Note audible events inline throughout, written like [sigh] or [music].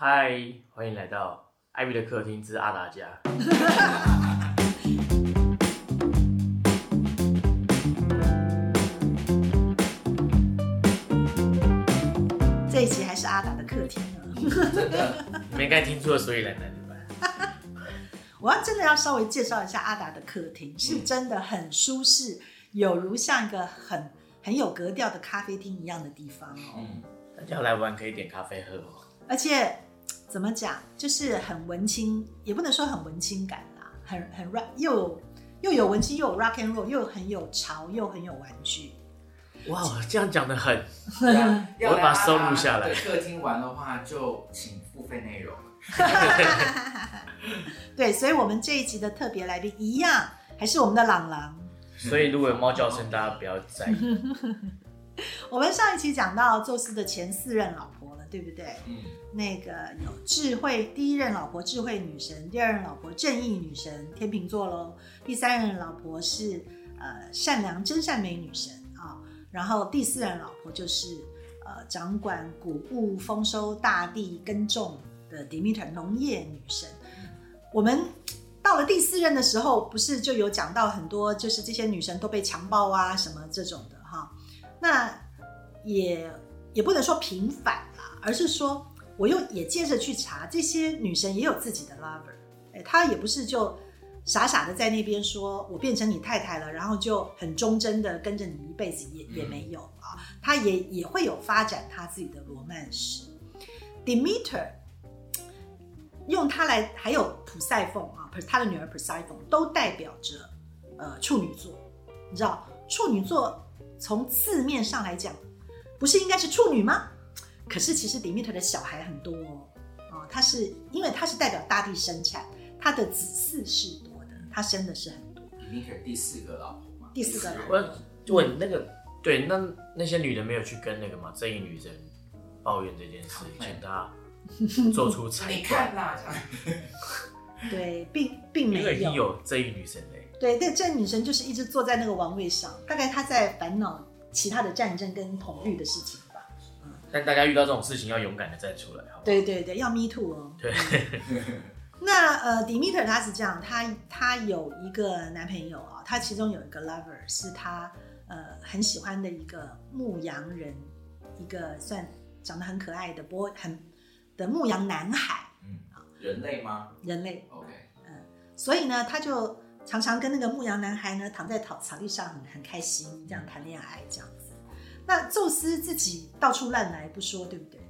嗨，欢迎来到艾米的客厅之阿达家。[laughs] 这一集还是阿达的客厅呢。你们应该听出了所以然来对吧？[laughs] 我要真的要稍微介绍一下阿达的客厅，是真的很舒适，有如像一个很很有格调的咖啡厅一样的地方哦。嗯，大家来玩可以点咖啡喝哦。而且怎么讲，就是很文青，也不能说很文青感啦，很很 rock，又有又有文青，又有 rock and roll，又很有潮，又很有玩具。哇，这样讲的很，[laughs] 啊我会把它收录下来客厅玩的话，就请付费内容。[laughs] 对，所以我们这一集的特别来宾一样，还是我们的朗朗。所以如果有猫叫声，大家不要在意。[laughs] 我们上一期讲到宙斯的前四任老婆了，对不对？嗯，那个有智慧第一任老婆智慧女神，第二任老婆正义女神天秤座喽，第三任老婆是呃善良真善美女神啊、然后第四任老婆就是呃掌管谷物丰收大地耕种的 Demeter 农业女神。我们到了第四任的时候，不是就有讲到很多，就是这些女神都被强暴啊什么这种的哈。那也也不能说平反啦，而是说我又也接着去查，这些女神也有自己的 lover，哎，她也不是就傻傻的在那边说我变成你太太了，然后就很忠贞的跟着你一辈子，也也没有啊，她也也会有发展她自己的罗曼史。Demeter 用它来，还有普赛凤啊，她的女儿普赛凤都代表着呃处女座，你知道处女座从字面上来讲，不是应该是处女吗？可是其实 Demeter 的小孩很多哦，啊，他是因为他是代表大地生产，他的子嗣是多的，他生的是很多。你可以第四个老婆嘛？第四个老我问那个，对，那那些女人没有去跟那个嘛正义女神抱怨这件事，请她 [laughs] 做出裁你断看，啦，这样对，并并因没为已经有。有正义女神嘞。对，但这女神就是一直坐在那个王位上，大概她在烦恼其他的战争跟统御的事情吧。但大家遇到这种事情要勇敢的站出来，好不好？对对对，要 me too 哦。对，那呃，Demeter 他是这样，他他有一个男朋友啊，他其中有一个 lover 是他呃很喜欢的一个牧羊人，一个算长得很可爱的波很的牧羊男孩嗯人类吗人类，？OK，嗯所以呢，他就常常跟那个牧羊男孩呢躺在草草地上很很开心，这样谈恋爱这样子。那宙斯自己到处乱来不说，对不对？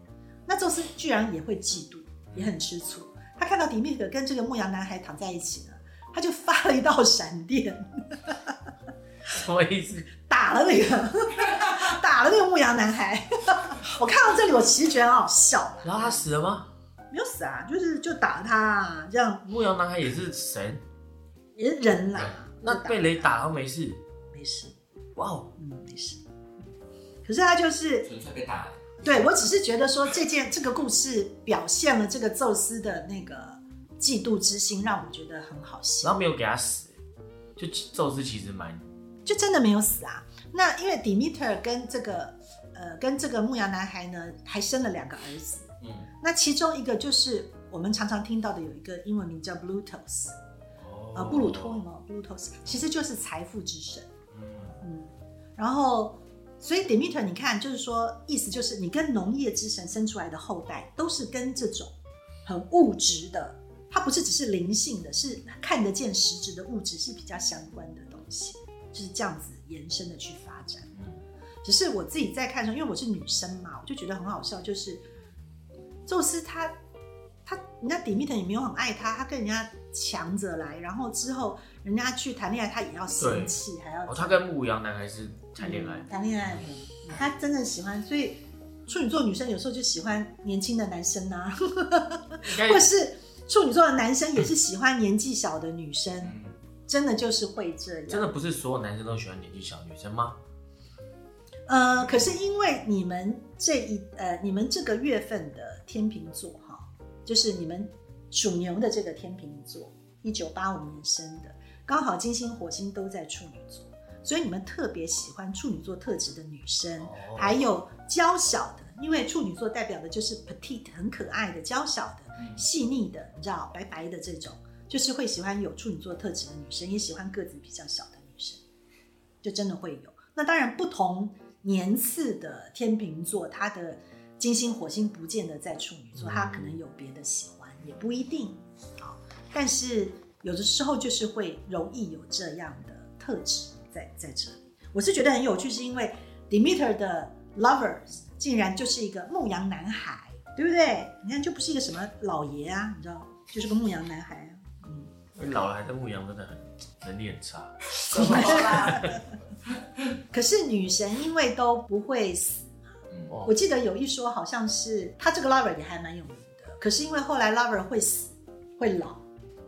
那宙斯居然也会嫉妒，也很吃醋。他看到迪密特跟这个牧羊男孩躺在一起呢，他就发了一道闪电，什么意思？打了那个 [laughs] 打了那个牧羊男孩。我看到这里，我其实觉得很好笑，然后他死了吗？没有死啊，就是就打他啊，这样牧羊男孩也是神，也是人啦。那被雷打他没事。没事，哇哦，嗯，没事。可是他就是纯粹被打的。对我只是觉得说这件这个故事表现了这个宙斯的那个嫉妒之心，让我觉得很好笑然笑。后没有给他死，就宙斯其实蛮就真的没有死啊。那因为 Demeter 跟这个呃跟这个牧羊男孩呢，还生了两个儿子。嗯，那其中一个就是我们常常听到的有一个英文名叫 Blutos，呃，布鲁托吗？Blutos 其实就是财富之神。嗯嗯，然后所以 Demeter 你看，就是说意思就是你跟农业之神生出来的后代都是跟这种很物质的，它不是只是灵性的，是看得见实质的物质是比较相关的东西，就是这样子延伸的去发展。只是我自己在看的时候，因为我是女生嘛，我就觉得很好笑，就是宙斯他他人家 Demeter 也没有很爱他，他跟人家强着来，然后之后人家去谈恋爱，他也要生气，还要哦，他跟牧羊男孩是谈恋爱。嗯，谈恋爱，嗯。他真的喜欢，所以处女座女生有时候就喜欢年轻的男生啊，应该。或是处女座的男生也是喜欢年纪小的女生，嗯，真的就是会这样。真的不是所有男生都喜欢年纪小的女生吗？呃，可是因为你们这一呃，你们这个月份的天秤座哈，就是你们属牛的这个天秤座，一九八五年生的，刚好金星、火星都在处女座，所以你们特别喜欢处女座特质的女生，哦还有娇小的因为处女座代表的就是 petite 很可爱的、娇小的、嗯细腻的，你知道白白的这种，就是会喜欢有处女座特质的女生，也喜欢个子比较小的女生，就真的会有。那当然，不同年次的天秤座，他的金星、火星不见得在处女座，嗯他可能有别的喜欢，也不一定啊。但是有的时候就是会容易有这样的特质在在这里。我是觉得很有趣，是因为 Demeter 的 Lovers 竟然就是一个牧羊男孩，对不对？你看就不是一个什么老爷啊，你知道，就是个牧羊男孩啊。嗯，老了还在牧羊，真的很能力很差。[laughs] 怎么啦？[laughs] 可是女神因为都不会死，嗯哦我记得有一说好像是他这个 Lover 也还蛮有名的，可是因为后来 Lover 会死会老，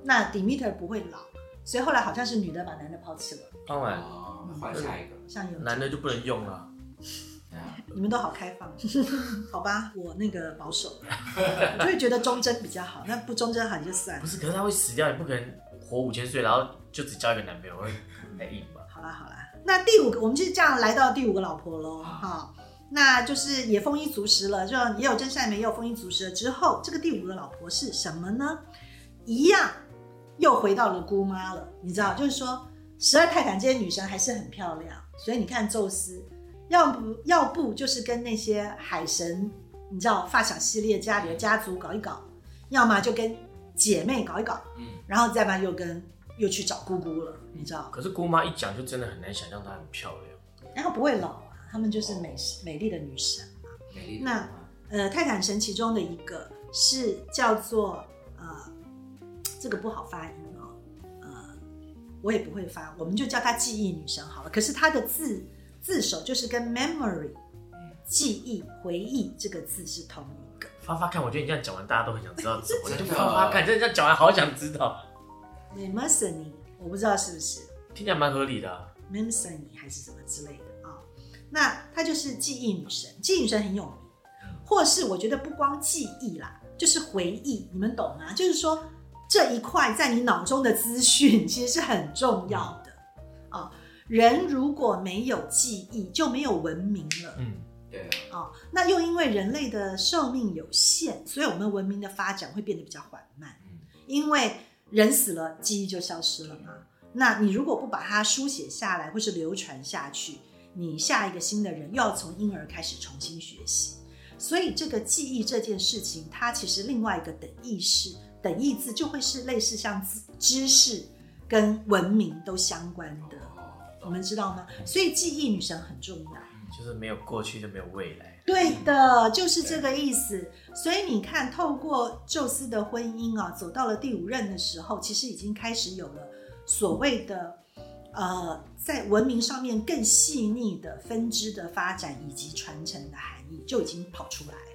那 Demeter 不会老，所以后来好像是女的把男的抛弃了，当然，哦，那换下一个。像有男的就不能用了。[laughs] 你们都好开放，[laughs] 好吧，我那个保守，[laughs] 我就会觉得忠贞比较好，那不忠贞好你就算了不。是，可是他会死掉，也不可能活五千岁，然后就只交一个男朋友，会太硬吧？好啦好啦，那第五个我们就是这样来到第五个老婆喽，哈、那就是也丰衣足食了，就也有真善美，也有丰衣足食了之后，这个第五个老婆是什么呢？一样又回到了姑妈了，你知道，就是说十二泰坦这些女神还是很漂亮，所以你看宙斯，要不要不就是跟那些海神，你知道发小系列家里的家族搞一搞，要么就跟姐妹搞一搞，嗯，然后再嘛又跟又去找姑姑了，你知道。可是姑妈一讲，就真的很难想象她很漂亮。然后不会老啊，她们就是美美丽的女神。美丽的那呃，泰坦神其中的一个是叫做呃，这个不好发音我也不会发，我们就叫她记忆女神好了。可是她的字字首就是跟 memory 记忆、回忆这个字是同一个。发发看，我觉得你这样讲完，大家都很想知道怎么。就真的发发看，真的这样讲完，好想知道，m e m s o n y 我不知道是不是听起来蛮合理的啊、m e m s o n y 还是什么之类的啊、那她就是记忆女神，记忆女神很有名，或是我觉得不光记忆啦，就是回忆，你们懂吗？就是说这一块在你脑中的资讯其实是很重要的啊、人如果没有记忆，就没有文明了。嗯，对啊，哦，那又因为人类的寿命有限，所以我们文明的发展会变得比较缓慢。嗯因为人死了，记忆就消失了嘛。那你如果不把它书写下来，或是流传下去，你下一个新的人又要从婴儿开始重新学习。所以这个记忆这件事情，它其实另外一个等义式等意字就会是类似像知知识跟文明都相关的，哦，你们知道吗？所以记忆女神很重要。就是没有过去就没有未来。对的，就是这个意思。所以你看，透过宙斯的婚姻啊，走到了第五任的时候，其实已经开始有了所谓的呃，在文明上面更细腻的分支的发展以及传承的含义，就已经跑出来了。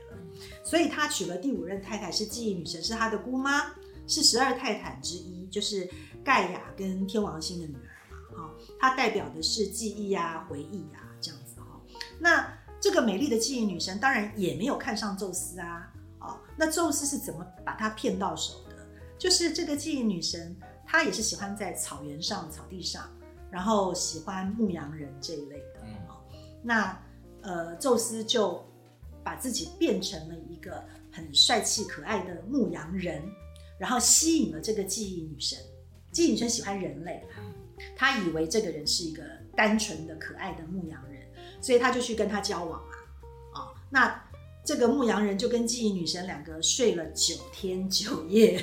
所以他娶了第五任太太是记忆女神，是他的姑妈，是十二泰坦之一，就是盖亚跟天王星的女儿嘛。哈、它代表的是记忆啊、回忆啊这样子哈、那这个美丽的记忆女神当然也没有看上宙斯啊，哦，那宙斯是怎么把她骗到手的？就是这个记忆女神，她也是喜欢在草原上、草地上，然后喜欢牧羊人这一类的。嗯哦，那呃，宙斯就把自己变成了一个很帅气可爱的牧羊人，然后吸引了这个记忆女神。记忆女神喜欢人类啦，她以为这个人是一个单纯的可爱的牧羊人，所以她就去跟他交往啊。啊、那这个牧羊人就跟记忆女神两个睡了九天九夜，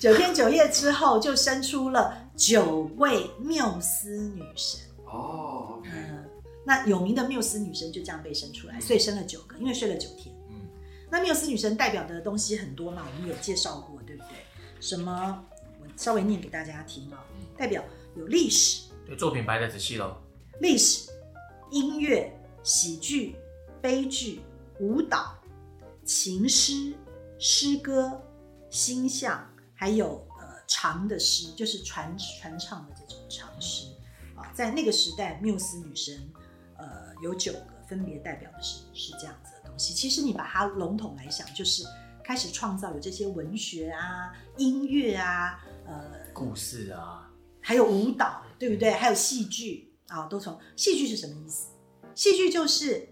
九天九夜之后就生出了九位缪斯女神。哦，OK，嗯，那有名的缪斯女神就这样被生出来，所以生了九个，因为睡了九天。嗯，那缪斯女神代表的东西很多嘛，我们有介绍过，对不对？什么？我稍微念给大家听啊、代表有历史、对，作品排的仔细喽。历史、音乐、喜剧、悲剧、舞蹈、情诗、诗歌、星象，还有呃长的诗，就是传传唱的这种长诗啊。在那个时代，缪斯女神呃有九个，分别代表的是是这样子的东西。其实你把它笼统来想，就是开始创造有这些文学啊、音乐啊，呃故事啊，还有舞蹈，对不对？还有戏剧啊，都从戏剧是什么意思？戏剧就是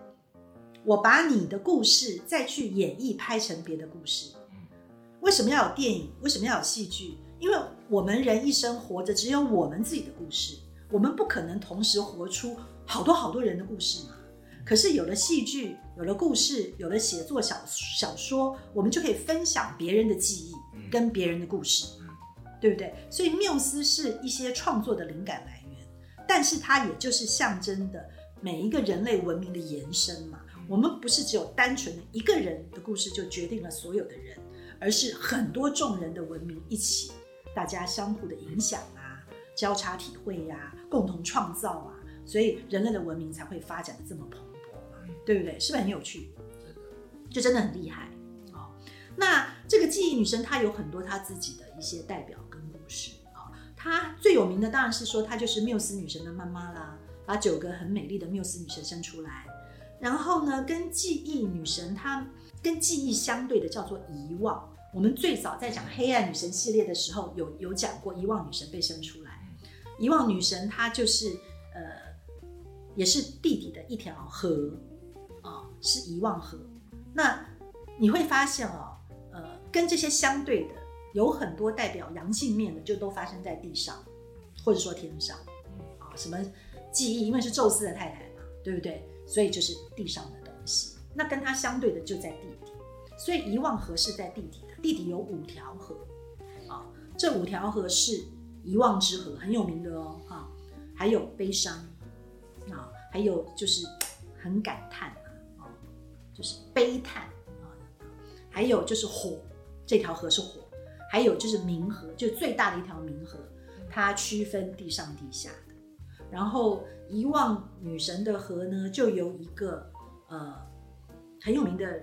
我把你的故事再去演绎，拍成别的故事。为什么要有电影？为什么要有戏剧？因为我们人一生活着，只有我们自己的故事，我们不可能同时活出好多好多人的故事嘛。可是有了戏剧，有了故事，有了写作小小说，我们就可以分享别人的记忆跟别人的故事，对不对？所以缪斯是一些创作的灵感来源，但是它也就是象征的每一个人类文明的延伸嘛。我们不是只有单纯的一个人的故事就决定了所有的人，而是很多众人的文明一起，大家相互的影响啊，交叉体会呀、共同创造啊，所以人类的文明才会发展的这么蓬勃嘛，对不对？是不是很有趣？就真的很厉害哦。那这个记忆女神她有很多她自己的一些代表跟故事啊、她最有名的当然是说她就是缪斯女神的妈妈啦，把九个很美丽的缪斯女神生出来。然后呢，跟记忆女神她跟记忆相对的叫做遗忘。我们最早在讲黑暗女神系列的时候，有有讲过遗忘女神被生出来。遗忘女神她就是呃，也是地底的一条河啊、是遗忘河。那你会发现哦，呃，跟这些相对的，有很多代表阳性面的，就都发生在地上，或者说天上啊。什么记忆，因为是宙斯的太太嘛，对不对？所以就是地上的东西。那跟它相对的就在地底，所以遗忘河是在地底的。地底有五条河啊，这五条河是遗忘之河，很有名的哦哈。还有悲伤啊，还有就是很感叹啊，就是悲叹啊，还有就是火，这条河是火，还有就是冥河，就最大的一条冥河，它区分地上地下的。然后遗忘女神的河呢，就由一个呃很有名的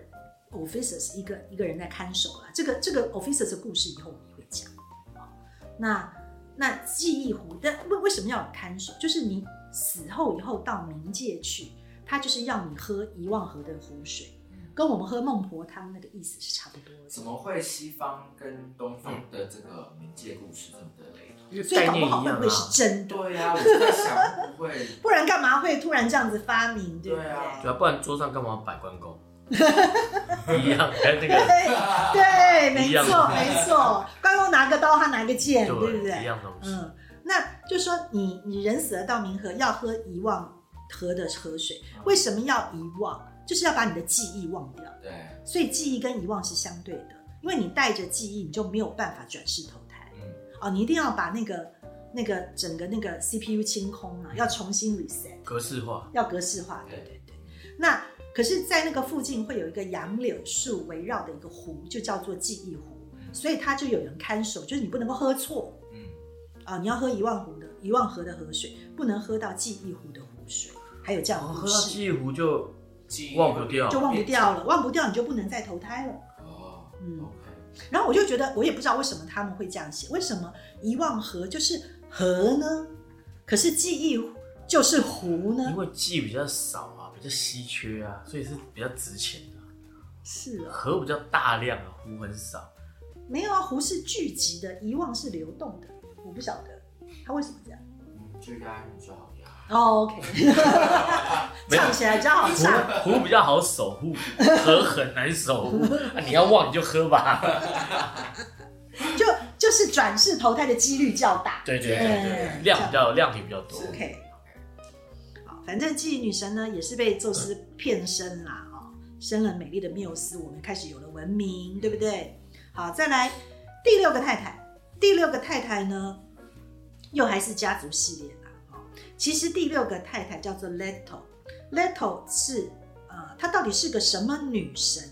officers 一个一个人在看守了。这个这个 officers 的故事以后我们也会讲啊。那那记忆湖，但为为什么要有看守？就是你死后以后到冥界去，他就是要你喝遗忘河的湖水，跟我们喝孟婆汤那个意思是差不多的。怎么会西方跟东方的这个冥界故事这么的雷同？所以搞不概念好会不会是啊。真的？对啊、我就在想，不会，[laughs] 不然干嘛会突然这样子发明，对不对？对啊对啊，不然桌上干嘛摆关公？[laughs] 一样，跟那个对，没一样错，没错。关公拿个刀，他拿个剑，对不对一对？样东西。嗯，那就说你你人死了到冥河，要喝遗忘河的河水，为什么要遗忘？就是要把你的记忆忘掉。对，所以记忆跟遗忘是相对的，因为你带着记忆，你就没有办法转世投胎。嗯，哦，你一定要把那个那个整个那个 CPU 清空啊，要重新 reset。格式化，要格式化，对对对。那可是，在那个附近会有一个杨柳树围绕的一个湖，就叫做记忆湖，所以它就有人看守，就是你不能够喝错嗯，啊，你要喝一万湖的一万河的河水，不能喝到记忆湖的湖水，还有这样然的故事，后喝到记忆湖就记忘不掉就忘不掉了，忘不掉你就不能再投胎了。哦，嗯，OK，然后我就觉得，我也不知道为什么他们会这样写，为什么遗忘河就是河呢？可是记忆就是湖呢因？为记忆比较少啊，比较稀缺啊，所以是比较值钱的啊。是啊，河比较大量啊，湖很少。没有啊，湖是聚集的，遗忘是流动的，我不晓得他为什么这样。嗯，就压你就好压。哦，OK，[laughs] [laughs] 唱起来比较好唱。湖湖比较好守护，河很难守护。啊、你要忘你就喝吧。[laughs] 就就是转世投胎的几率较大。对对对对量比较量体比较多。OK，好，反正记忆女神呢也是被宙斯骗生啦，哦，生了美丽的缪斯，我们开始有了文明，对不对？好，再来第六个太太，第六个太太呢，又还是家族系列啦，哦，其实第六个太太叫做 Leto，Leto 是呃，她到底是个什么女神？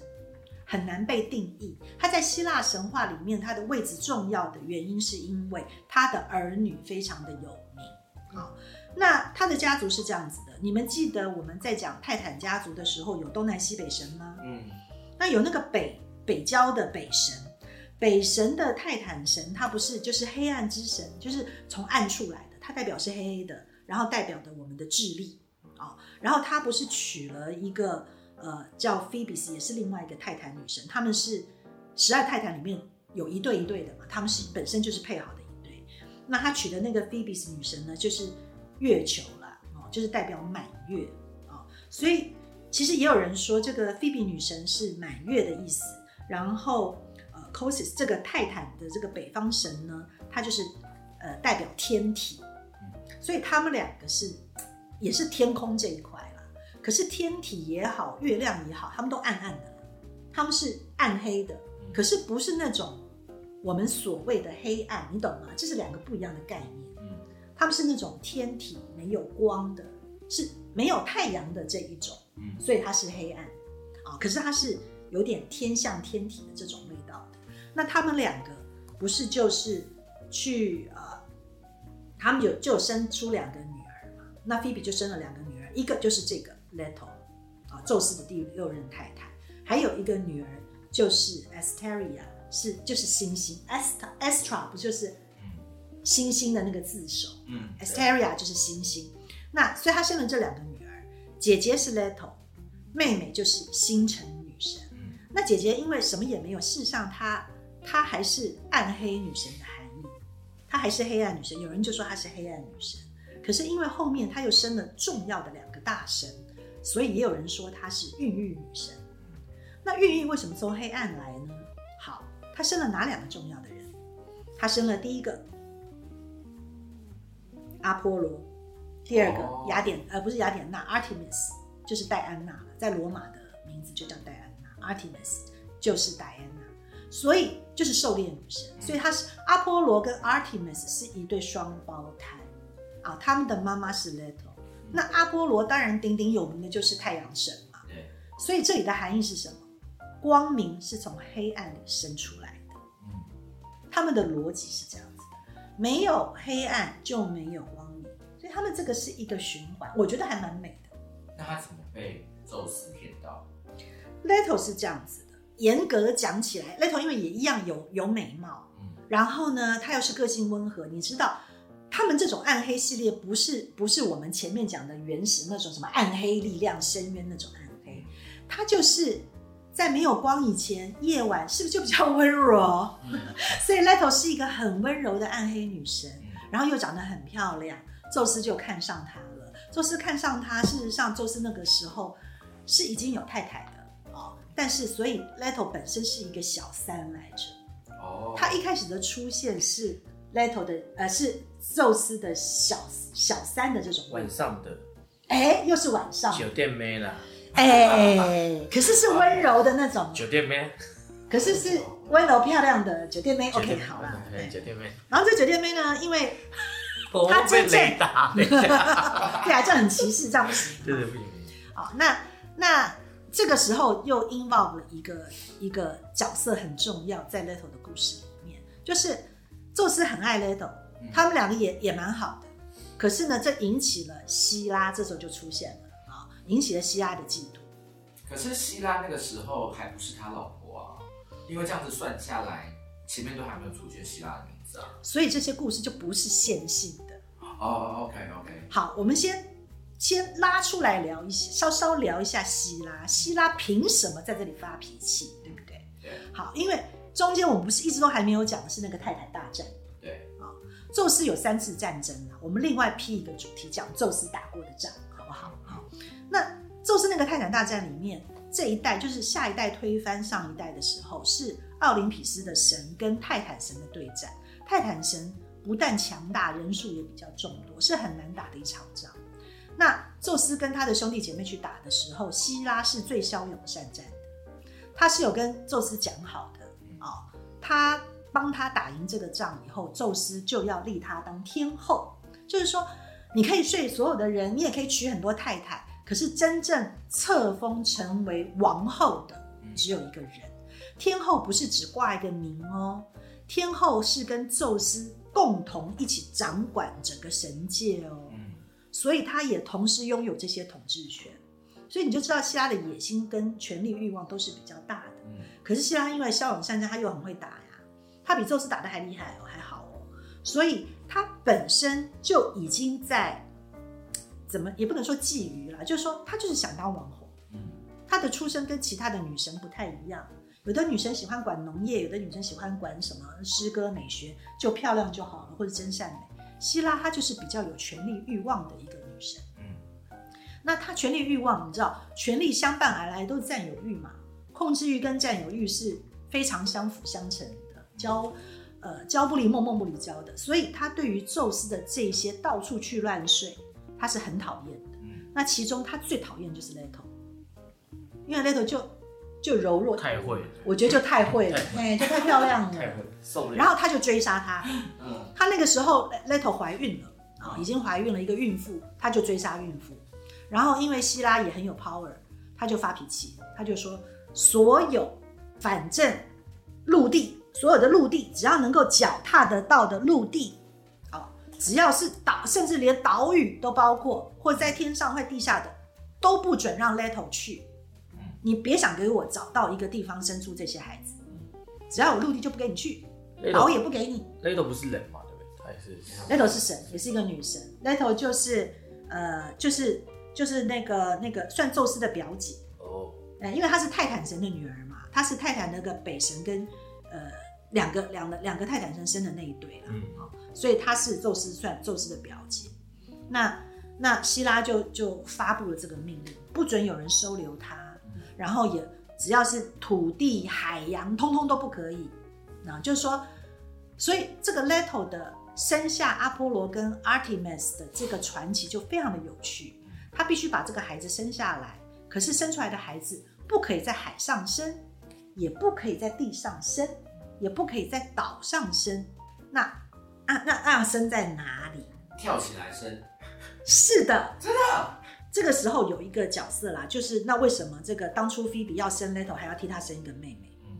很难被定义。她在希腊神话里面，她的位置重要的原因是因为她的儿女非常的有名啊、那她的家族是这样子的，你们记得我们在讲泰坦家族的时候，有东南西北神吗？嗯，那有那个北北郊的北神，北神的泰坦神，他不是就是黑暗之神，就是从暗处来的，它代表是黑黑的，然后代表的我们的智力啊、然后他不是娶了一个呃叫菲比斯，也是另外一个泰坦女神，他们是十二泰坦里面有一对一对的嘛，他们是本身就是配好的一对。那他娶的那个菲比斯女神呢，就是月球啦，哦，就是代表满月啊、所以其实也有人说，这个菲比女神是满月的意思，然后呃 c o s i s 这个泰坦的这个北方神呢，他就是呃代表天体，所以他们两个是也是天空这一块啦。可是天体也好，月亮也好，他们都暗暗的，他们是暗黑的，可是不是那种我们所谓的黑暗，你懂吗？这是两个不一样的概念。嗯他们是那种天体没有光的，是没有太阳的这一种，嗯所以它是黑暗啊。可是它是有点天象天体的这种。那他们两个不是就是去呃，他们有就有生出两个女儿嘛？那菲比就生了两个女儿，一个就是这个 Leto 啊，宙斯的第六任太太，还有一个女儿就是 Asteria，是就是星星 Astra Astra 不就是星星的那个字首？嗯 Asteria 就是星星。那所以他生了这两个女儿，姐姐是 Leto，妹妹就是星辰女神。嗯那姐姐因为什么也没有，事实上她她还是暗黑女神的含义，她还是黑暗女神。有人就说她是黑暗女神，可是因为后面她又生了重要的两个大神，所以也有人说她是孕育女神。那孕育为什么从黑暗来呢？好，她生了哪两个重要的人？她生了第一个阿波罗，第二个哦雅典，呃，不是雅典娜，Artemis 就是戴安娜了，在罗马的名字就叫戴安娜，Artemis 就是戴安娜，所以就是狩猎女神，所以她是阿波罗跟 Artemis 是一对双胞胎。啊，他们的妈妈是 Leto，那阿波罗当然鼎鼎有名的就是太阳神嘛，对，所以这里的含义是什么？光明是从黑暗里生出来的。嗯。他们的逻辑是这样子的：没有黑暗就没有光明，所以他们这个是一个循环，我觉得还蛮美的。那他怎么被宙斯骗到？Leto 是这样子。的，严格讲起来，Leto 因为也一样有有美貌，嗯然后呢，他又是个性温和，你知道。他们这种暗黑系列不是不是我们前面讲的原始那种什么暗黑力量深渊那种暗黑，它就是在没有光以前，夜晚是不是就比较温柔？嗯 [laughs] 所以 Leto 是一个很温柔的暗黑女神，嗯然后又长得很漂亮，宙斯就看上她了。宙斯看上她，事实上宙斯那个时候是已经有太太的哦，但是所以 Leto 本身是一个小三来着。哦，他一开始的出现是 Leto 的，呃，是宙斯的小小三的这种，晚上的。哎，又是晚上，酒店妹啦，哎，可是是温柔的那种，酒店妹，可是是温柔漂亮的酒店妹。OK，好啦，对，对。酒店妹，然后这酒店妹呢，因为我她真正打，[laughs] 对啊，这样很歧视，这样不行。[laughs] 对对不行，好，那那这个时候又 involve 了一个一个角色很重要，在 Little 的故事里面，就是宙斯很爱 Little，他们两个也也蛮好的。可是呢，这引起了希拉，这时候就出现了啊，引起了希拉的嫉妒。可是希拉那个时候还不是他老婆啊，因为这样子算下来，前面都还没有出现希拉的名字啊。所以这些故事就不是线性的。哦，OK OK，好，我们先先拉出来聊一下，稍稍聊一下希拉。希拉凭什么在这里发脾气，对不对？对好，因为中间我们不是一直都还没有讲的是那个泰坦大战。对啊，宙斯有三次战争啊，我们另外批一个主题讲宙斯打过的仗，好不好？好，那宙斯那个泰坦大战里面，这一代就是下一代推翻上一代的时候，是奥林匹斯的神跟泰坦神的对战。泰坦神不但强大，人数也比较众多，是很难打的一场仗。那宙斯跟他的兄弟姐妹去打的时候，希拉是最骁勇善战的，他是有跟宙斯讲好的哦，他帮他打赢这个仗以后，宙斯就要立他当天后，就是说你可以睡所有的人，你也可以娶很多太太，可是真正册封成为王后的只有一个人。天后不是只挂一个名哦，天后是跟宙斯共同一起掌管整个神界哦。嗯，所以他也同时拥有这些统治权，所以你就知道希拉的野心跟权力欲望都是比较大的。嗯可是希拉因为骁勇善战，他又很会打呀，他比宙斯打的还厉害哦，还好哦，所以他本身就已经在怎么也不能说觊觎了，就是说他就是想当王后。嗯她的出身跟其他的女神不太一样，有的女神喜欢管农业，有的女生喜欢管什么诗歌美学，就漂亮就好了，或者真善美。希拉她就是比较有权力欲望的一个女神。嗯那她权力欲望，你知道，权力相伴而来都是占有欲嘛，控制欲跟占有欲是非常相辅相成的，交呃交不离梦，梦不离交的。所以她对于宙斯的这些到处去乱睡，她是很讨厌的。嗯那其中她最讨厌就是 Leto，因为 Leto 就就柔弱，太会了，我觉得就太会了，哎，就太漂亮了。太会。然后他就追杀他，嗯，他那个时候 Leto 怀孕了。啊，已经怀孕了一个孕妇，他就追杀孕妇。然后因为希拉也很有 power，他就发脾气，他就说所有反正陆地所有的陆地只要能够脚踏得到的陆地，哦，只要是岛，甚至连岛屿都包括，或者在天上或地下的，都不准让 Leto 去。你别想给我找到一个地方生出这些孩子，只要有陆地就不给你去，岛也不给你。Leto 不是人嘛，对不对？他也是 Leto 是神，也是一个女神。Leto 就是呃，就是就是那个那个算宙斯的表姐，哦，哎，因为她是泰坦神的女儿嘛，她是泰坦那个北神跟呃两个两个两个泰坦神生的那一对啦，嗯哦，所以她是宙斯算宙斯的表姐。那那希拉就就发布了这个命令，不准有人收留她，然后也只要是土地、海洋，通通都不可以。那就是说，所以这个 Leto 的生下阿波罗跟 Artemis 的这个传奇就非常的有趣。他必须把这个孩子生下来，可是生出来的孩子不可以在海上生，也不可以在地上生，也不可以在岛上生。那啊那那要生在哪里？跳起来生，是的，真的，这个时候有一个角色啦，就是那为什么这个当初菲比要生 Leto 还要替他生一个妹妹？嗯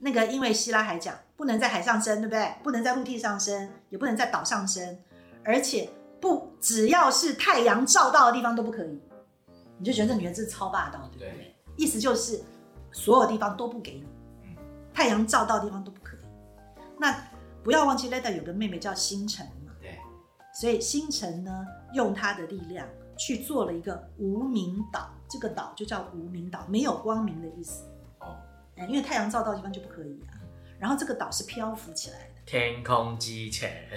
那个因为希拉还讲不能在海上生，对不对？不能在陆地上生，也不能在岛上生，而且不只要是太阳照到的地方都不可以。你就觉得这女人真是超霸道，对不对？对意思就是所有地方都不给你嗯，太阳照到的地方都不可以。那不要忘记 Leto 有个妹妹叫星辰嘛，对，所以星辰呢，用她的力量去做了一个无名岛，这个岛就叫无名岛，没有光明的意思。哦，哎，因为太阳照到的地方就不可以啊。然后这个岛是漂浮起来的，天空之前，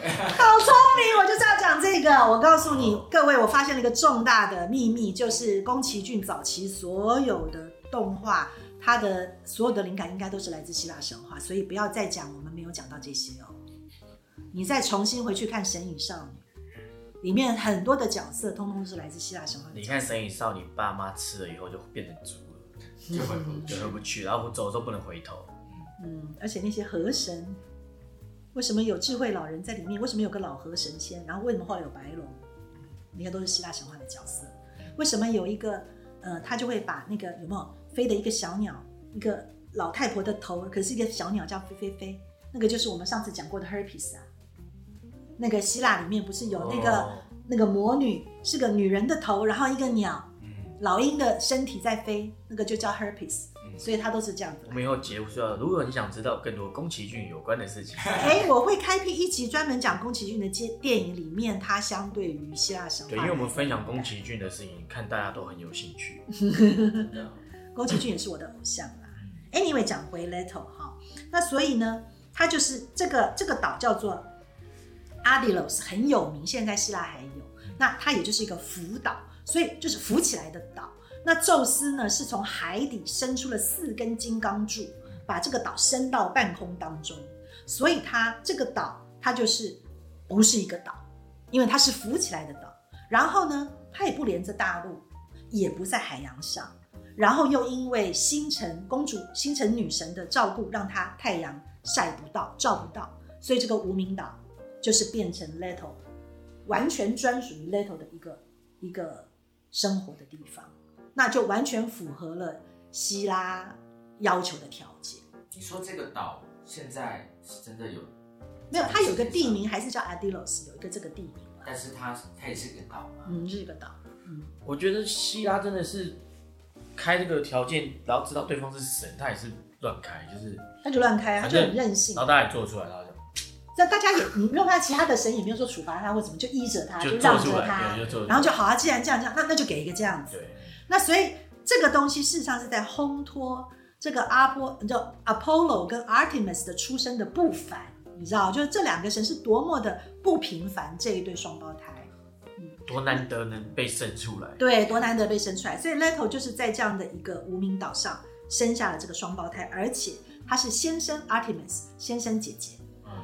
好聪明！我就是要讲这个。我告诉你各位，我发现了一个重大的秘密，就是宫崎骏早期所有的动画，它的所有的灵感应该都是来自希腊神话，所以不要再讲我们没有讲到这些哦。你再重新回去看《神隐少女》，里面很多的角色通通是来自希腊神话的角色。你看《神隐少女》，爸妈吃了以后就变成猪了，就回不就回不去，然后走的时候不能回头。嗯，而且那些河神，为什么有智慧老人在里面？为什么有个老河神仙？然后为什么后来有白龙？你看都是希腊神话的角色。为什么有一个呃，他就会把那个有没有飞的一个小鸟，一个老太婆的头，可是一个小鸟叫飞飞飞，那个就是我们上次讲过的 herpes 啊。那个希腊里面不是有那个、哦那个魔女是个女人的头，然后一个鸟嗯，老鹰的身体在飞，那个就叫 herpes，嗯所以它都是这样子。我们以后结束要，如果你想知道更多宫崎骏有关的事情，[laughs] 哎，我会开辟一集专门讲宫崎骏的电电影里面，它相对于希腊神话。对，因为我们分享宫崎骏的事情，看大家都很有兴趣。[laughs] 宫崎骏也是我的偶像啦。Anyway，讲回 Little 哈，那所以呢，它就是这个这个岛叫做 Adelos，很有名，现在希腊还有。那它也就是一个浮岛，所以就是浮起来的岛。那宙斯呢，是从海底伸出了四根金刚柱，把这个岛伸到半空当中。所以它这个岛，它就是不是一个岛，因为它是浮起来的岛。然后呢，它也不连着大陆，也不在海洋上。然后又因为星辰公主、星辰女神的照顾，让它太阳晒不到、照不到，所以这个无名岛就是变成 little，完全专属于 little 的一个一个生活的地方，那就完全符合了希拉要求的条件。你说这个岛现在是真的有，没有，它有个地名还是叫 Adilos，有一个这个地名但是它它也是个岛嘛，嗯，是一个岛。嗯我觉得希拉真的是开这个条件，然后知道对方是神，他也是乱开，就是他就乱开啊，他就很任性然。后大家也做出来，然后就那大家也，你没有看其他的神也没有说处罚他或怎么，就依着他，就让着他然后就好啊，既然这样这样，那那就给一个这样子。对，那所以这个东西事实上是在烘托这个阿波就 Apollo 跟 Artemis 的出生的不凡，你知道，就是这两个神是多么的不平凡这一对双胞胎。嗯，多难得能被生出来。对，多难得被生出来。所以 Leto 就是在这样的一个无名岛上生下了这个双胞胎，而且他是先生 Artemis，先生姐姐。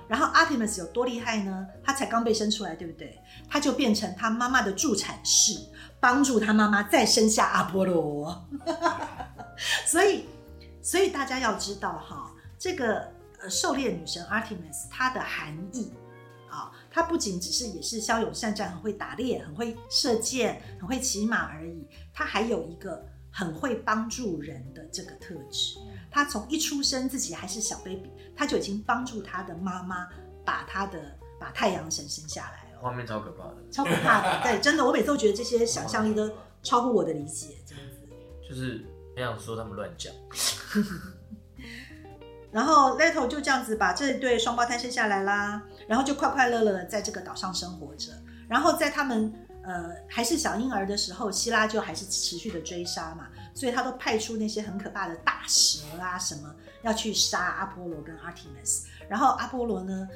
然后 Artemis 有多厉害呢？他才刚被生出来，对不对？他就变成他妈妈的助产士，帮助他妈妈再生下阿波罗。[laughs] 所以，所以大家要知道哈，这个呃狩猎女神 Artemis 她的含义啊，她不仅只是也是骁勇善战，很会打猎，很会射箭，很会骑马而已，她还有一个很会帮助人的这个特质。她从一出生自己还是小 baby，他就已经帮助他的妈妈把他的把太阳神生下来了。画面超可怕的，超可怕的。对，真的，我每次都觉得这些想象力都超乎我的理解，这样子。就是很想说他们乱讲。然后 Leto 就这样子把这对双胞胎生下来啦，然后就快快乐乐的在这个岛上生活着。然后在他们呃还是小婴儿的时候，希拉就还是持续的追杀嘛，所以他都派出那些很可怕的大蛇啊什么要去杀阿波罗跟 Artemis。然后阿波罗呢，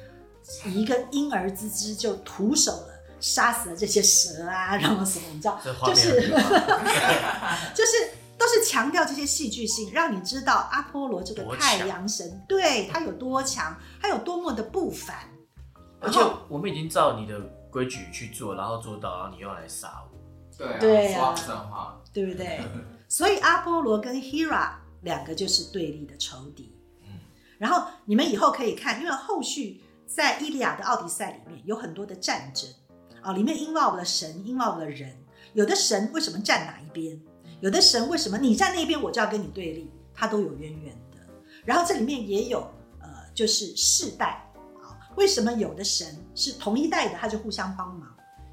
以一个婴儿之姿就徒手了。杀死了这些蛇啊，然后什么，你知道就是 [laughs] 就是都是强调这些戏剧性，让你知道阿波罗这个太阳神对他有多强，他有多么的不凡。而且我们已经照你的规矩去做，然后做到，然后你又来杀我，对啊，对啊双生化，对不对？[laughs] 所以阿波罗跟 Hera 两个就是对立的仇敌。嗯然后你们以后可以看，因为后续在《伊利亚的奥迪赛》里面有很多的战争啊，里面 involve 了神，involve 了人。有的神为什么站哪一边？有的神为什么你站那边我就要跟你对立？它都有渊源的。然后这里面也有呃，就是世代啊，为什么有的神是同一代的，他就互相帮忙；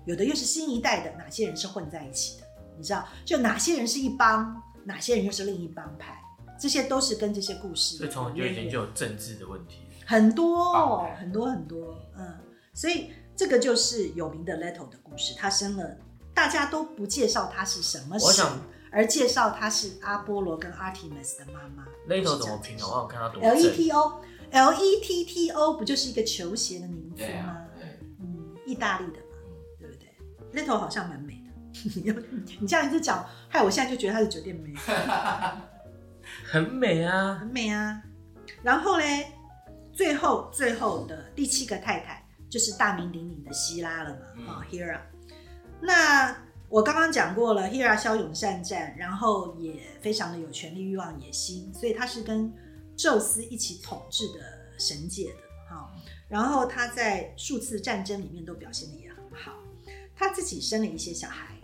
有的又是新一代的，哪些人是混在一起的？你知道，就哪些人是一帮，哪些人又是另一帮派，这些都是跟这些故事所以从很久以前就有政治的问题。很多哦很多很多，嗯，所以这个就是有名的 Leto 的故事。他生了，大家都不介绍他是什么神我想，而介绍他是阿波罗跟 Artemis 的妈妈。Leto 怎么拼啊？我想看他多 L E 正。T O L E T T O 不就是一个球鞋的名字吗？，对，嗯，意大利的嘛，对不对？Leto 好像蛮美的。[laughs] 你这样一直讲，害我现在就觉得她是酒店美。[laughs] 很美啊，很美啊。然后嘞，最后最后的第七个太太就是大名鼎鼎的希拉了嘛，嗯啊、Hera。那我刚刚讲过了，Hera 骁勇善战，然后也非常的有权力欲望、野心，所以她是跟宙斯一起统治的神界的哈、然后她在数次战争里面都表现的也很好，她自己生了一些小孩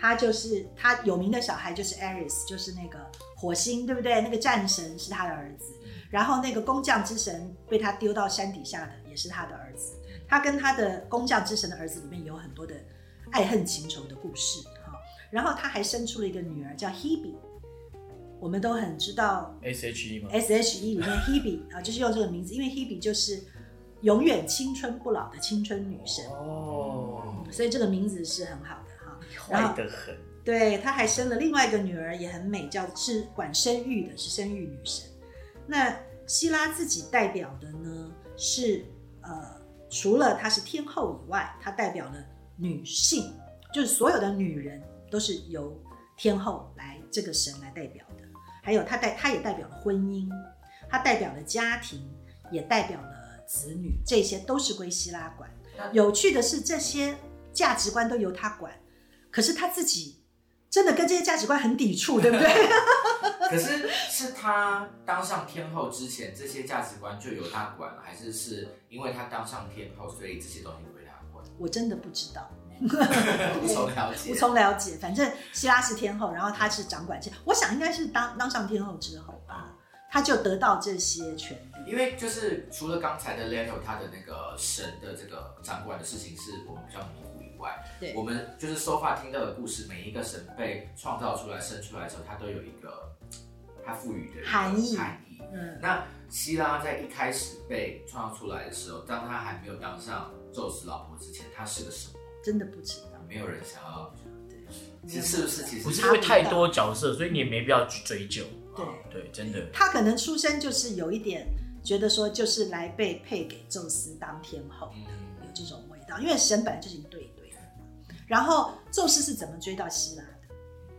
啊。她就是他有名的小孩就是 Ares，就是那个火星，对不对？那个战神是他的儿子，然后那个工匠之神被他丢到山底下的也是他的儿子。他跟他的工匠之神的儿子里面有很多的爱恨情仇的故事哈。然后他还生出了一个女儿叫 Hebe，我们都很知道 S H E 吗？S H E 里面 Hebe 啊，就是用这个名字，因为 Hebe 就是永远青春不老的青春女神，哦，所以这个名字是很好的哈。然后。对，她还生了另外一个女儿，也很美，叫是管生育的，是生育女神。那希拉自己代表的呢是呃，除了她是天后以外，她代表了女性，就是所有的女人都是由天后来这个神来代表的。还有她代，她也代表了婚姻，她代表了家庭，也代表了子女，这些都是归希拉管。有趣的是，这些价值观都由她管，可是他自己真的跟这些价值观很抵触，对不 [laughs] 对？可是是他当上天后之前，这些价值观就由他管了，还是是因为他当上天后，所以这些东西归他管？我真的不知道，[laughs] 无从了解。无从了解。反正希拉是天后，然后她是掌管这，我想应该是当当上天后之后吧，她就得到这些权利。因为就是除了刚才的 Leto 他的那个神的这个掌管的事情是我们比较外，对我们就是 so far 听到的故事，每一个神被创造出来、生出来的时候，它都有一个它赋予的含义含义。嗯，那希拉在一开始被创造出来的时候，当他还没有当上宙斯老婆之前，他是个什么？真的不知道。没有人想要，对，其实是不是？其实不是因为太多角色，所以你也没必要去追究。对对，真的。他可能出生就是有一点觉得说，就是来被配给宙斯当天后。嗯，有这种味道，因为神本来就是一对。然后宙斯是怎么追到希拉的？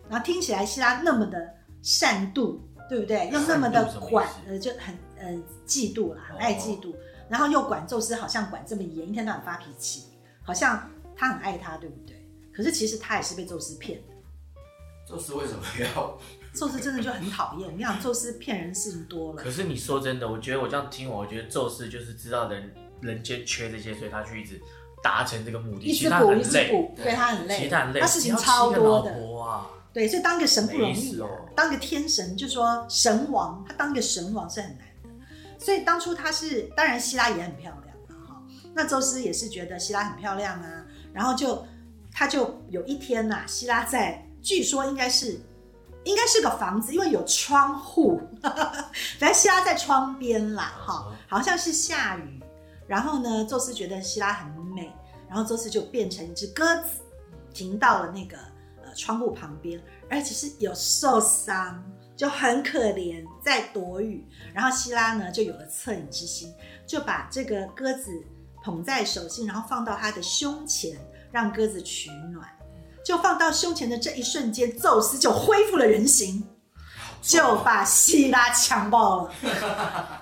然后听起来希拉那么的善妒，对不对？又那么的管，呃，就很呃嫉妒啦，很爱嫉妒，然后又管宙斯好像管这么严，一天到晚发脾气，好像他很爱他，对不对？可是其实他也是被宙斯骗的。宙斯为什么要？宙斯真的就很讨厌，你想宙斯骗人事情多了可，是你说真的，我觉得我这样听我，我觉得宙斯就是知道人人间缺这些，所以他去一直达成这个目的。一直补一直很累，补，对他很累，其实他很累，他事情超多的。对，所以当个神不容易啊哦，当个天神，就说神王，他当个神王是很难的。所以当初他是，当然希拉也很漂亮啊，哈。那宙斯也是觉得希拉很漂亮啊，然后就他就有一天呐、希拉在，据说应该是应该是个房子，因为有窗户，[laughs] 反正希拉在窗边啦，哈嗯，好像是下雨，然后呢，宙斯觉得希拉很美，然后宙斯就变成一只鸽子，停到了那个呃窗户旁边，而且是有受伤，就很可怜，在躲雨。然后希拉呢就有了恻隐之心，就把这个鸽子捧在手心，然后放到他的胸前，让鸽子取暖。就放到胸前的这一瞬间，宙斯就恢复了人形，就把希拉强暴了。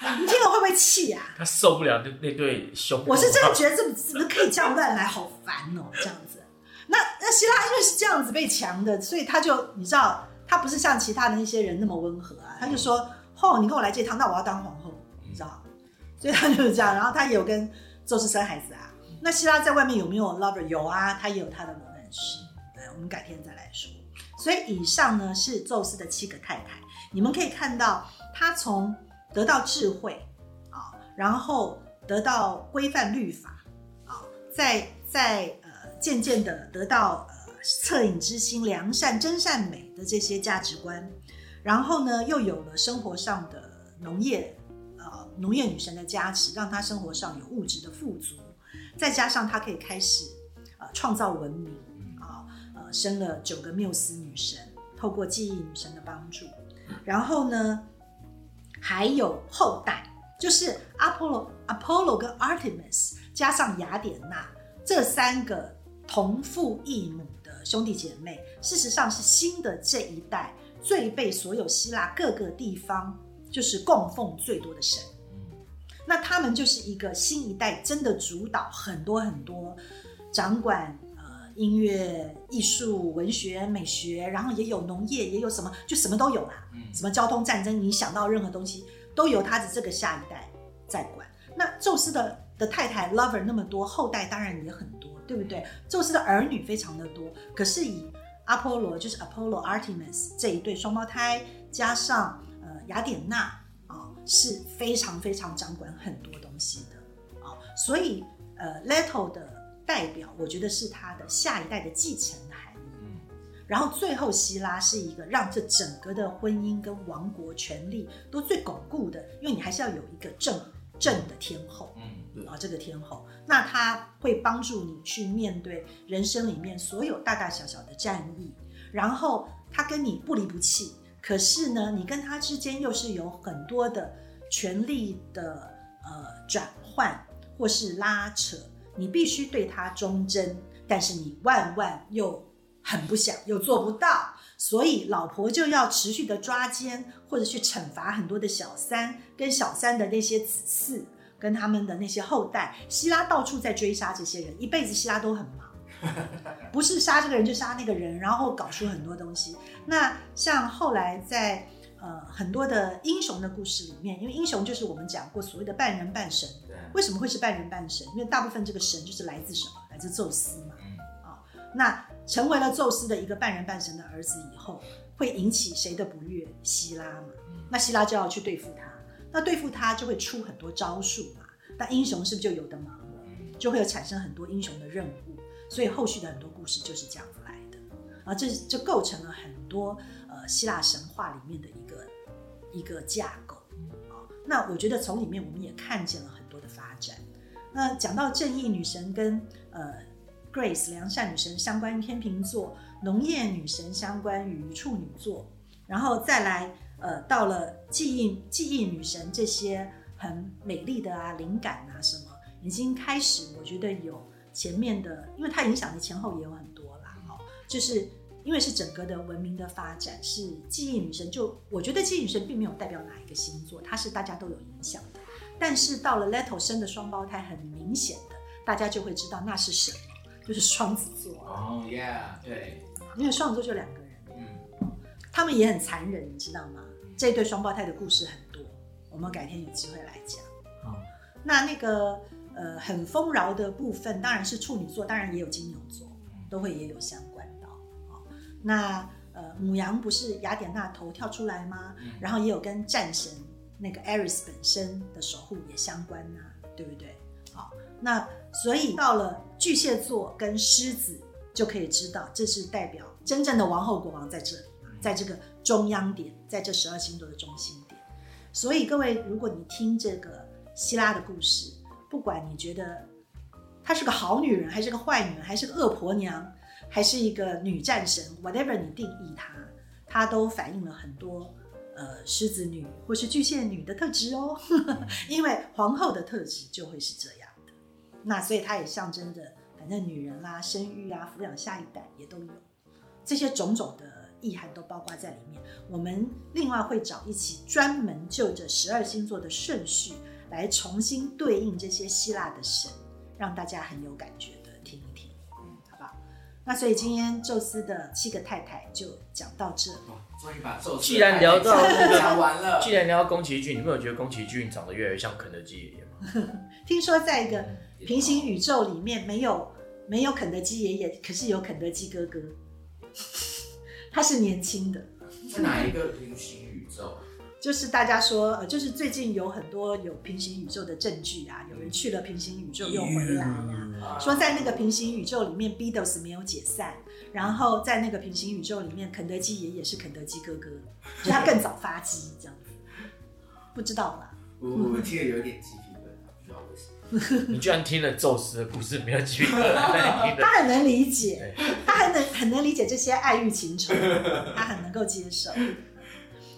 你听了会不会气啊？他受不了那那对胸部。我是真的觉得这怎么可以这样乱来，好烦哦，这样子。那那希拉因为是这样子被强的，所以他就你知道，他不是像其他的那些人那么温和啊，他就说：“哦，你跟我来这趟，那我要当皇后。”你知道，[laughs] 所以他就是这样。然后他也有跟宙斯生孩子啊。那希拉在外面有没有 lover？有啊，他也有他的罗曼史。对，我们改天再来说。所以以上呢是宙斯的七个太太，你们可以看到他从得到智慧啊，然后得到规范律法啊，在在呃渐渐的得到呃恻隐之心、良善、真善美的这些价值观，然后呢又有了生活上的农业呃农业女神的加持，让她生活上有物质的富足，再加上她可以开始呃创造文明啊呃生了九个缪斯女神，透过记忆女神的帮助，然后呢还有后代。就是阿波罗、Apollo 跟 Artemis 加上雅典娜这三个同父异母的兄弟姐妹，事实上是新的这一代最被所有希腊各个地方就是供奉最多的神。那他们就是一个新一代真的主导很多很多掌管音乐、艺术、文学、美学，然后也有农业，也有什么就什么都有啦。嗯什么交通战争，你想到任何东西都由他的这个下一代在管。那宙斯的的太太 lover 那么多，后代当然也很多，对不对？宙斯的儿女非常的多，可是以阿波罗就是 Apollo Artemis 这一对双胞胎，加上呃雅典娜啊、是非常非常掌管很多东西的啊、所以呃 Leto 的代表，我觉得是他的下一代的继承的含义。嗯然后最后希拉是一个让这整个的婚姻跟王国权力都最巩固的，因为你还是要有一个正正的天后嗯啊，这个天后，那他会帮助你去面对人生里面所有大大小小的战役，然后他跟你不离不弃，可是呢，你跟他之间又是有很多的权力的呃转换或是拉扯，你必须对他忠贞，但是你万万又很不想，又做不到，所以老婆就要持续的抓奸，或者去惩罚很多的小三跟小三的那些子嗣，跟他们的那些后代。希拉到处在追杀这些人，一辈子希拉都很忙。不是杀这个人就杀那个人，然后搞出很多东西。那像后来在呃很多的英雄的故事里面，因为英雄就是我们讲过所谓的半人半神，为什么会是半人半神？因为大部分这个神就是来自什么？来自宙斯嘛。嗯那成为了宙斯的一个半人半神的儿子以后，会引起谁的不悦？希拉嘛。那希拉就要去对付他，那对付他就会出很多招数嘛。那英雄是不是就有的忙就会有产生很多英雄的任务，所以后续的很多故事就是这样子来的。啊，这就构成了很多呃希腊神话里面的一个一个架构啊。那我觉得从里面我们也看见了。那讲到正义女神跟呃 Grace 良善女神相关于天秤座，农业女神相关于处女座，然后再来呃到了记忆记忆女神这些很美丽的啊灵感啊什么，已经开始我觉得有前面的，因为它影响的前后也有很多啦，哦，就是因为是整个的文明的发展，是记忆女神就，我觉得记忆女神并没有代表哪一个星座，它是大家都有影响的。但是到了 Leto 生的双胞胎，很明显的，大家就会知道那是什么，就是双子座。哦，Yeah，对，因为双子座就两个人，嗯，他们也很残忍，你知道吗？这对双胞胎的故事很多，我们改天有机会来讲。好，那那个呃很丰饶的部分，当然是处女座，当然也有金牛座，都会也有相关到。哦，那呃母羊不是雅典娜头跳出来吗？然后也有跟战神那个 Aris 本身的守护也相关呐、对不对？好，那所以到了巨蟹座跟狮子，就可以知道这是代表真正的王后国王在这里，在这个中央点，在这十二星座的中心点。所以各位，如果你听这个希拉的故事，不管你觉得她是个好女人，还是个坏女人，还是个恶婆娘，还是一个女战神，whatever 你定义她，她都反映了很多呃狮子女或是巨蟹女的特质哦。[laughs] 因为皇后的特质就会是这样的，那所以它也象征着，反正女人啦、生育啊、抚养下一代也都有，这些种种的意涵都包括在里面。我们另外会找一期专门就着十二星座的顺序来重新对应这些希腊的神，让大家很有感觉的听一听，嗯，好不好？那所以今天宙斯的七个太太就讲到这里。既然聊到那个 [laughs] 讲完了，既然聊到宫崎骏，你没有觉得宫崎骏长得越来越像肯德基爷爷吗？[laughs] 听说在一个平行宇宙里面没有没有肯德基爷爷，可是有肯德基哥哥，[laughs] 他是年轻的。在哪一个平行宇宙？就是大家说，呃，就是最近有很多有平行宇宙的证据啊，有人去了平行宇宙又回来呀、啊说在那个平行宇宙里面，Beatles 没有解散，然后在那个平行宇宙里面，肯德基爷爷是肯德基哥哥，就他更早发迹这样子，不知道吧？我我听了有点鸡皮疙瘩，不知道为什么。[laughs] 你居然听了宙斯的故事，没有继续。[laughs] 他很能理解，他很能很能理解这些爱欲情仇，他很能够接受。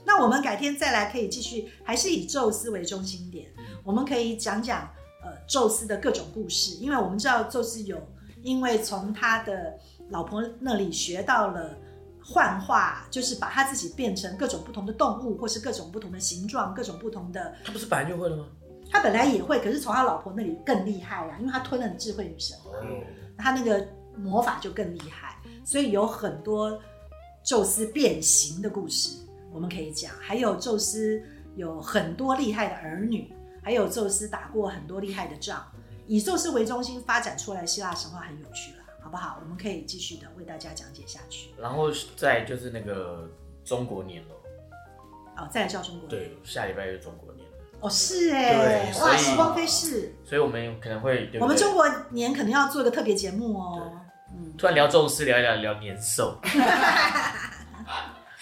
那我们改天再来可以继续，还是以宙斯为中心点，我们可以讲讲呃宙斯的各种故事，因为我们知道宙斯有因为从他的老婆那里学到了幻化，就是把他自己变成各种不同的动物，或是各种不同的形状，各种不同的。他不是本来就会了吗？他本来也会，可是从他老婆那里更厉害啊，因为他吞了智慧女神。哦，他那个魔法就更厉害，所以有很多宙斯变形的故事我们可以讲，还有宙斯有很多厉害的儿女，还有宙斯打过很多厉害的仗，以宙斯为中心发展出来的希腊神话很有趣了，好不好？我们可以继续的为大家讲解下去。然后再就是那个中国年了，哦，再来叫中国年，对，下礼拜就是中国年了，哦，是哎，哇，时光飞逝，所以我们可能会，我们中国年可能要做一个特别节目哦。嗯，突然聊宙斯，聊一聊聊年兽。[laughs]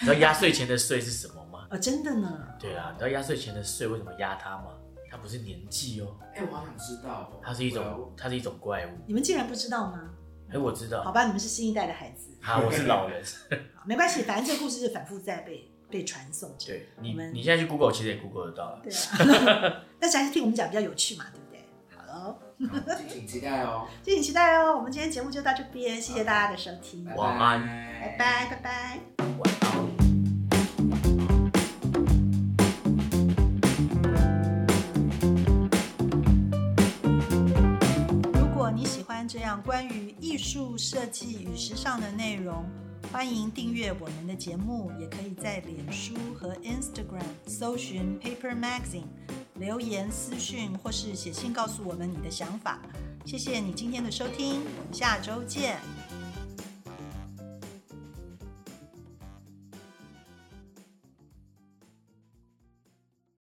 你知道压岁钱的岁是什么吗？哦，真的呢，对啊，你知道压岁钱的岁为什么压它吗？它不是年纪哦，哎，我好想知道哦。它是一种，它是一种怪物。你们竟然不知道吗？哎，我知道，好吧，你们是新一代的孩子。好，我是老人。[laughs] 好没关系，反正这个故事是反复在被被传送着。对你你现在去 Google 其实也 Google 得到了。对啊，但是还是听我们讲比较有趣嘛，对不对？好喽，请期待哦。[laughs] 敬请期待哦。我们今天节目就到这边，谢谢大家的收听，晚安拜拜拜拜。晚安。这样关于艺术设计与时尚的内容，欢迎订阅我们的节目，也可以在脸书和 Instagram 搜寻 Paper Magazine，留言私讯或是写信告诉我们你的想法。谢谢你今天的收听，我们下周见。